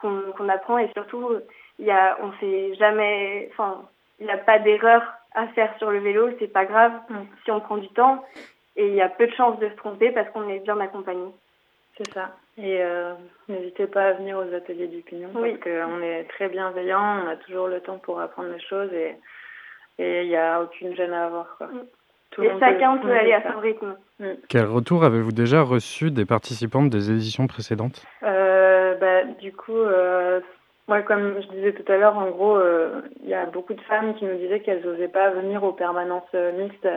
qu'on qu'on apprend et surtout il y a on sait jamais, enfin il n'y a pas d'erreur à faire sur le vélo, c'est pas grave mm. si on prend du temps. Et il y a peu de chances de se tromper parce qu'on est bien accompagné. C'est ça. Et euh, n'hésitez pas à venir aux ateliers du Pignon parce qu'on est très bienveillant, on a toujours le temps pour apprendre les choses et il n'y a aucune gêne à avoir. Quoi. Mm. et chacun peut, aller à son rythme. Mm. Quel retour avez-vous déjà reçu des participantes des éditions précédentes? Euh, bah, Du coup, euh, Ouais, comme je disais tout à l'heure, en gros, euh, il y a beaucoup de femmes qui nous disaient qu'elles n'osaient pas venir aux permanences euh, mixtes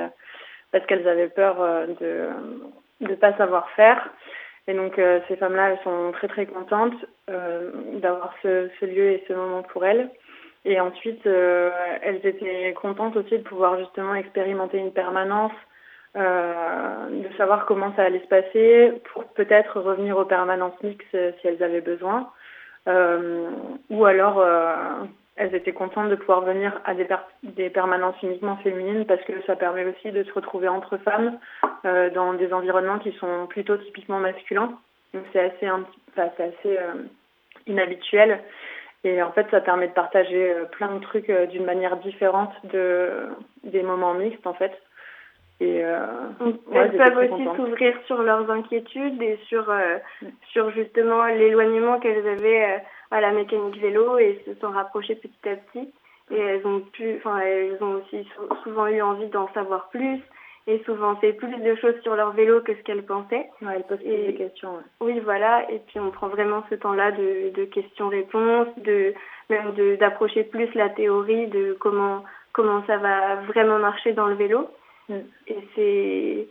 parce qu'elles avaient peur de ne pas savoir faire. Et donc, ces femmes-là, elles sont très très contentes d'avoir ce, ce, lieu et ce moment pour elles. Et ensuite, elles étaient contentes aussi de pouvoir justement expérimenter une permanence, de savoir comment ça allait se passer pour peut-être revenir aux permanences mixtes si elles avaient besoin. Euh, ou alors euh, elles étaient contentes de pouvoir venir à des, des, permanences uniquement féminines parce que ça permet aussi de se retrouver entre femmes euh, dans des environnements qui sont plutôt typiquement masculins. Donc c'est assez, assez euh, inhabituel. Et en fait, ça permet de partager plein de trucs d'une manière différente de, des moments mixtes, en fait. Et euh, elles peuvent aussi s'ouvrir sur leurs inquiétudes et sur euh, sur justement l'éloignement qu'elles avaient euh, à la mécanique vélo et se sont rapprochées petit à petit. Et elles ont pu, enfin elles ont aussi souvent eu envie d'en savoir plus et souvent fait plus de choses sur leur vélo que ce qu'elles pensaient. Ouais, elles posent des questions. Oui, voilà. Et puis on prend vraiment ce temps-là de, de questions-réponses, de même de d'approcher plus la théorie de comment comment ça va vraiment marcher dans le vélo. Et c'est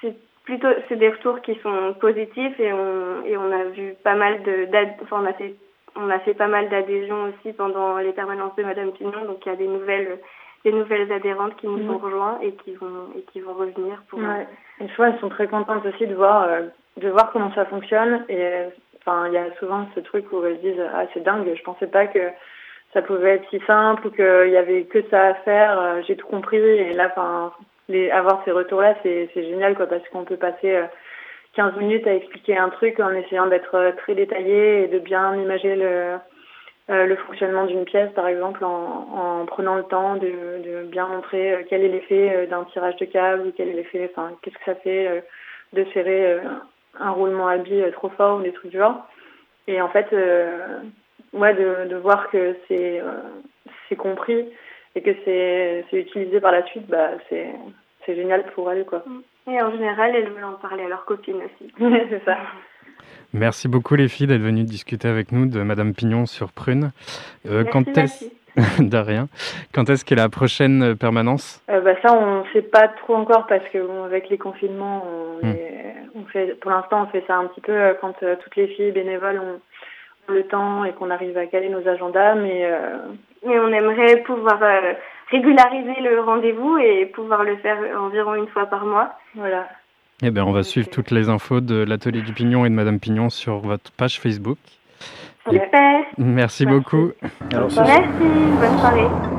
c'est plutôt c'est des retours qui sont positifs et on et on a vu pas mal de enfin on a fait on a fait pas mal d'adhésions aussi pendant les permanences de Madame Pignon donc il y a des nouvelles des nouvelles adhérentes qui nous mmh. ont rejoints et qui vont et qui vont revenir pour ouais. et je vois elles sont très contentes aussi de voir euh, de voir comment ça fonctionne et enfin il y a souvent ce truc où elles disent ah c'est dingue je pensais pas que ça pouvait être si simple ou qu'il y avait que ça à faire. Euh, j'ai tout compris et là, enfin, les, avoir ces retours-là, c'est, c'est génial quoi, parce qu'on peut passer 15 euh, minutes à expliquer un truc en essayant d'être euh, très détaillé et de bien imaginer le, le fonctionnement d'une pièce, par exemple, en, en prenant le temps de, de bien montrer quel est l'effet d'un tirage de câble ou quel est l'effet, enfin, qu'est-ce que ça fait de serrer un roulement à billes trop fort ou des trucs du genre. Et en fait, ouais, de, de voir que c'est euh, c'est compris et que c'est utilisé par la suite, bah, c'est génial pour elles. Quoi. Et en général, elles veulent en parler à leurs copines aussi. c'est ça. Merci beaucoup les filles d'être venues discuter avec nous de Madame Pignon sur Prune. Euh, merci, quand est de rien. Quand est-ce qu'est la prochaine permanence? Euh, bah Ça, on ne sait pas trop encore parce que bon, avec les confinements, on, mm. est, on fait, pour l'instant, on fait ça un petit peu euh, quand toutes les filles bénévoles ont le temps et qu'on arrive à caler nos agendas, mais mais on aimerait pouvoir régulariser le rendez-vous et pouvoir le faire environ une fois par mois. Voilà. Eh bien, on va suivre toutes les infos de l'atelier du Pignon et de Madame Pignon sur votre page Facebook. Super. Merci beaucoup. Merci, bonne soirée.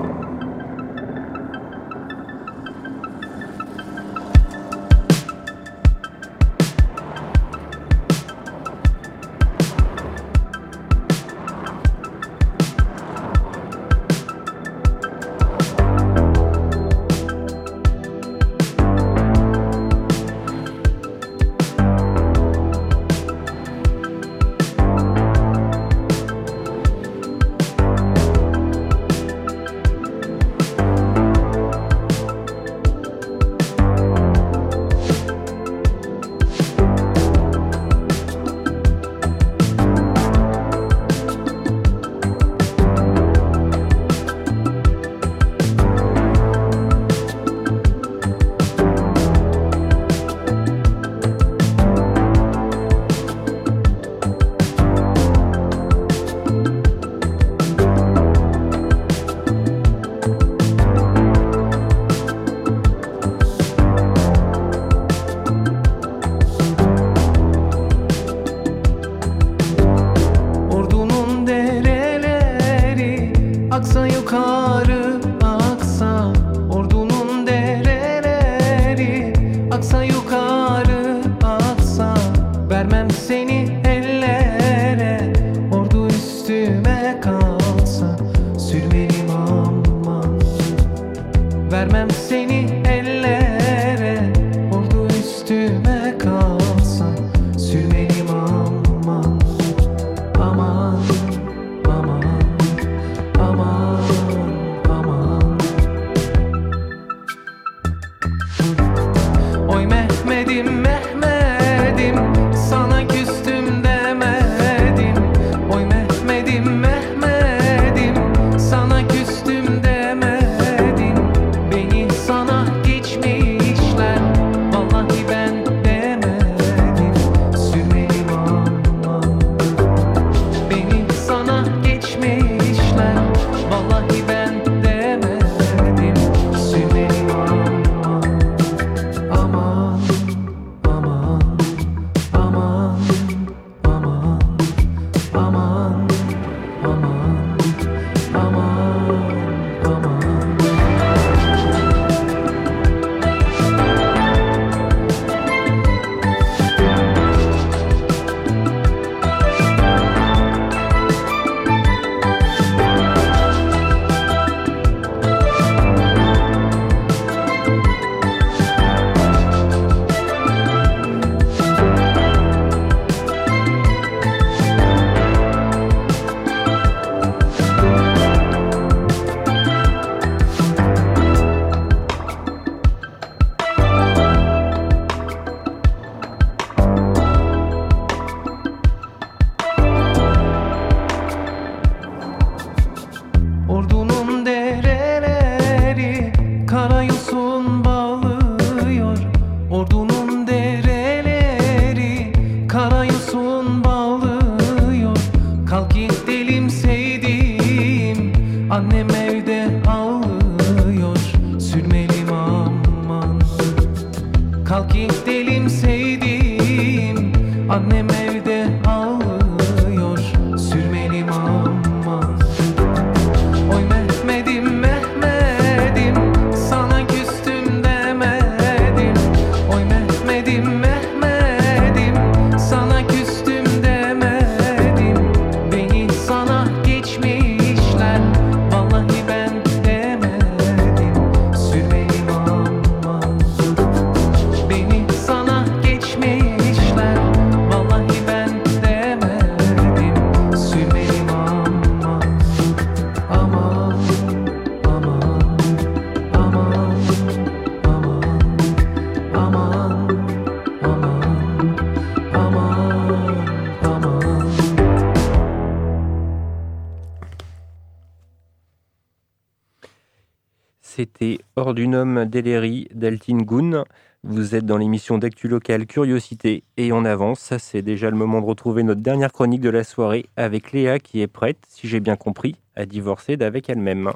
C'était Ordunum Deleri d'Altin Gun Vous êtes dans l'émission d'actu locale Curiosité et on avance. C'est déjà le moment de retrouver notre dernière chronique de la soirée avec Léa qui est prête, si j'ai bien compris, à divorcer d'avec elle-même.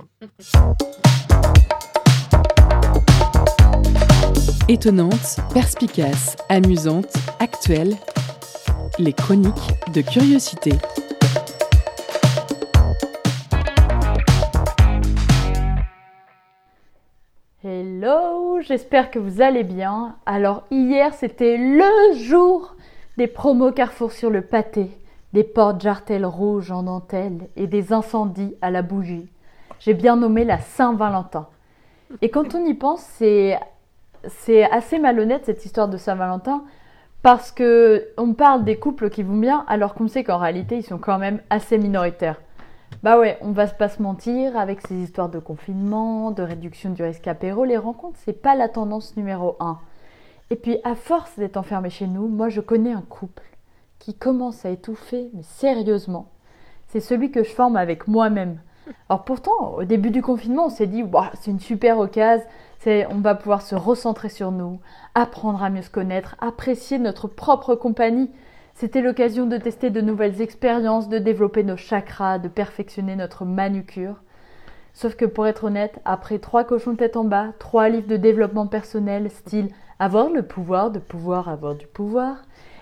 Étonnante, perspicace, amusante, actuelle, les chroniques de Curiosité. Hello, j'espère que vous allez bien. Alors hier c'était le jour des promos Carrefour sur le pâté, des portes jartelles rouges en dentelle et des incendies à la bougie. J'ai bien nommé la Saint-Valentin. Et quand on y pense, c'est c'est assez malhonnête cette histoire de Saint-Valentin parce que on parle des couples qui vont bien alors qu'on sait qu'en réalité ils sont quand même assez minoritaires. Bah ouais, on va pas se mentir, avec ces histoires de confinement, de réduction du risque apéro, les rencontres, c'est pas la tendance numéro un. Et puis, à force d'être enfermé chez nous, moi je connais un couple qui commence à étouffer, mais sérieusement. C'est celui que je forme avec moi-même. Alors pourtant, au début du confinement, on s'est dit, c'est une super occasion, on va pouvoir se recentrer sur nous, apprendre à mieux se connaître, apprécier notre propre compagnie. C'était l'occasion de tester de nouvelles expériences, de développer nos chakras, de perfectionner notre manucure. Sauf que pour être honnête, après trois cochons tête en bas, trois livres de développement personnel, style avoir le pouvoir de pouvoir avoir du pouvoir,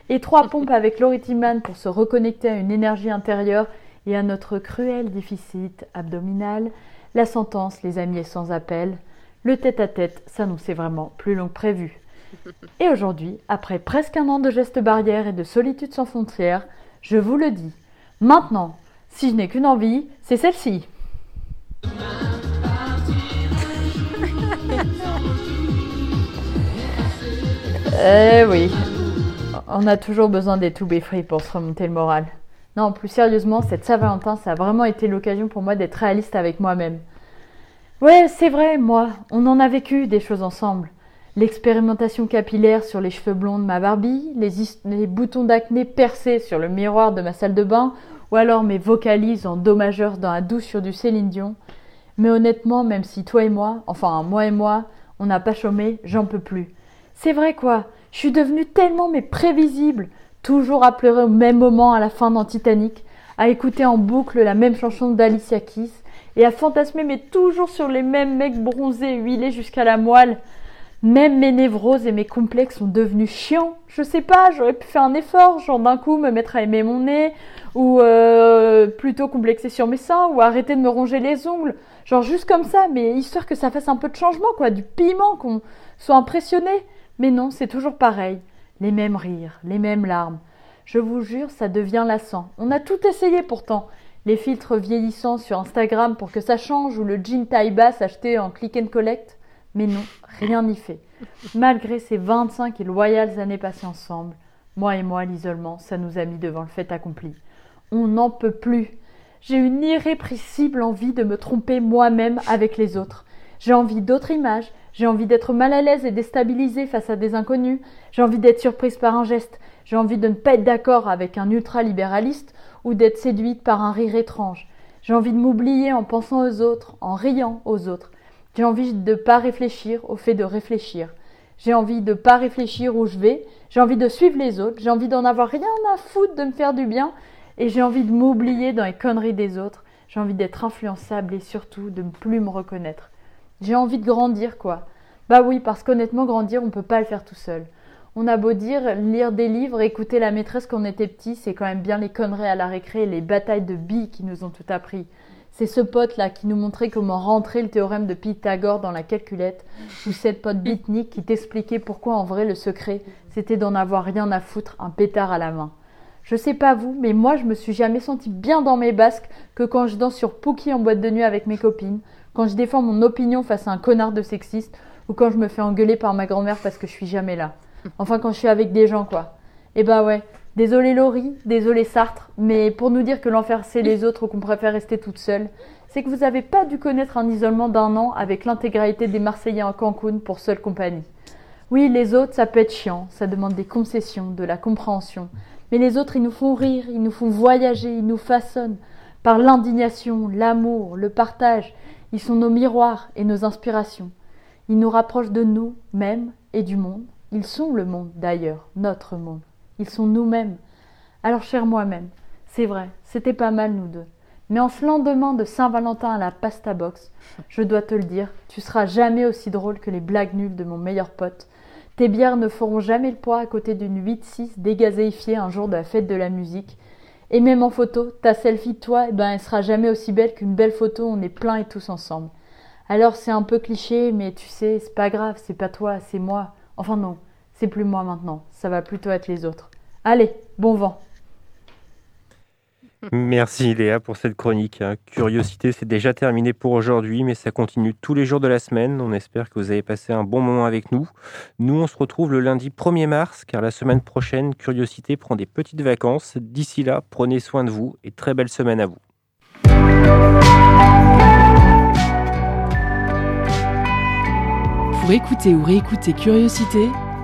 et trois pompes avec Laurie pour se reconnecter à une énergie intérieure et à notre cruel déficit abdominal, la sentence, les amis, est sans appel. Le tête-à-tête s'annonçait vraiment plus long que prévu. Et aujourd'hui, après presque un an de gestes barrières et de solitude sans frontières, je vous le dis, maintenant, si je n'ai qu'une envie, c'est celle-ci. eh oui, on a toujours besoin des to be free pour se remonter le moral. Non, plus sérieusement, cette Saint-Valentin, ça a vraiment été l'occasion pour moi d'être réaliste avec moi-même. Ouais, c'est vrai, moi, on en a vécu des choses ensemble. L'expérimentation capillaire sur les cheveux blonds de ma Barbie, les, boutons d'acné percés sur le miroir de ma salle de bain, ou alors mes vocalises en do majeur dans la douche sur du Céline Dion. Mais honnêtement, même si toi et moi, enfin moi et moi, on n'a pas chômé, j'en peux plus. C'est vrai quoi, je suis devenue tellement mais prévisible, toujours à pleurer au même moment à la fin d'un Titanic, à écouter en boucle la même chanson d'Alicia Keys, et à fantasmer mais toujours sur les mêmes mecs bronzés huilés jusqu'à la moelle. Même mes névroses et mes complexes sont devenus chiants. Je sais pas, j'aurais pu faire un effort, genre d'un coup me mettre à aimer mon nez, ou euh, plutôt complexer sur mes seins, ou arrêter de me ronger les ongles. Genre juste comme ça, mais histoire que ça fasse un peu de changement, quoi, du piment, qu'on soit impressionné. Mais non, c'est toujours pareil. Les mêmes rires, les mêmes larmes. Je vous jure, ça devient lassant. On a tout essayé pourtant. Les filtres vieillissants sur Instagram pour que ça change, ou le jean taille basse acheté en click and collect. Mais non, rien n'y fait. Malgré ces 25 et loyales années passées ensemble, moi et moi, l'isolement, ça nous a mis devant le fait accompli. On n'en peut plus. J'ai une irrépressible envie de me tromper moi-même avec les autres. J'ai envie d'autres images, j'ai envie d'être mal à l'aise et déstabilisée face à des inconnus, j'ai envie d'être surprise par un geste, j'ai envie de ne pas être d'accord avec un ultralibéraliste ou d'être séduite par un rire étrange. J'ai envie de m'oublier en pensant aux autres, en riant aux autres. J'ai envie de ne pas réfléchir au fait de réfléchir. J'ai envie de ne pas réfléchir où je vais. J'ai envie de suivre les autres. J'ai envie d'en avoir rien à foutre de me faire du bien. Et j'ai envie de m'oublier dans les conneries des autres. J'ai envie d'être influençable et surtout de ne plus me reconnaître. J'ai envie de grandir, quoi. Bah oui, parce qu'honnêtement, grandir, on ne peut pas le faire tout seul. On a beau dire, lire des livres, écouter la maîtresse quand on était petit, c'est quand même bien les conneries à la récré, les batailles de billes qui nous ont tout appris. C'est ce pote-là qui nous montrait comment rentrer le théorème de Pythagore dans la calculette, ou cette pote bitnique qui t'expliquait pourquoi en vrai le secret, c'était d'en avoir rien à foutre, un pétard à la main. Je sais pas vous, mais moi je me suis jamais senti bien dans mes basques que quand je danse sur Pookie en boîte de nuit avec mes copines, quand je défends mon opinion face à un connard de sexiste, ou quand je me fais engueuler par ma grand-mère parce que je suis jamais là. Enfin quand je suis avec des gens quoi. Et eh bah ouais, Désolé Laurie, désolé Sartre, mais pour nous dire que l'enfer c'est les autres ou qu'on préfère rester toute seule, c'est que vous n'avez pas dû connaître un isolement d'un an avec l'intégralité des Marseillais en Cancun pour seule compagnie. Oui, les autres, ça peut être chiant, ça demande des concessions, de la compréhension. Mais les autres, ils nous font rire, ils nous font voyager, ils nous façonnent. Par l'indignation, l'amour, le partage, ils sont nos miroirs et nos inspirations. Ils nous rapprochent de nous-mêmes et du monde, Ils sont le monde, d'ailleurs, notre monde. Ils sont nous-mêmes. Alors, cher moi-même, c'est vrai, c'était pas mal nous deux. Mais en ce lendemain de Saint-Valentin à la pasta box, je dois te le dire, tu seras jamais aussi drôle que les blagues nulles de mon meilleur pote. Tes bières ne feront jamais le poids à côté d'une 8-6 dégazéifiée un jour de la fête de la musique. Et même en photo, ta selfie de toi, eh ben, elle sera jamais aussi belle qu'une belle photo où on est plein et tous ensemble. Alors c'est un peu cliché, mais tu sais, c'est pas grave, c'est pas toi, c'est moi. Enfin non, c'est plus moi maintenant, ça va plutôt être les autres. Allez, bon vent. Merci Léa pour cette chronique. hein. Curiosité, c'est déjà terminé pour aujourd'hui, mais ça continue tous les jours de la semaine. On espère que vous avez passé un bon moment avec nous. Nous, on se retrouve le lundi 1er mars, car la semaine prochaine, Curiosité prend des petites vacances. D'ici là, prenez soin de vous et très belle semaine à vous. Pour écouter ou réécouter Curiosité,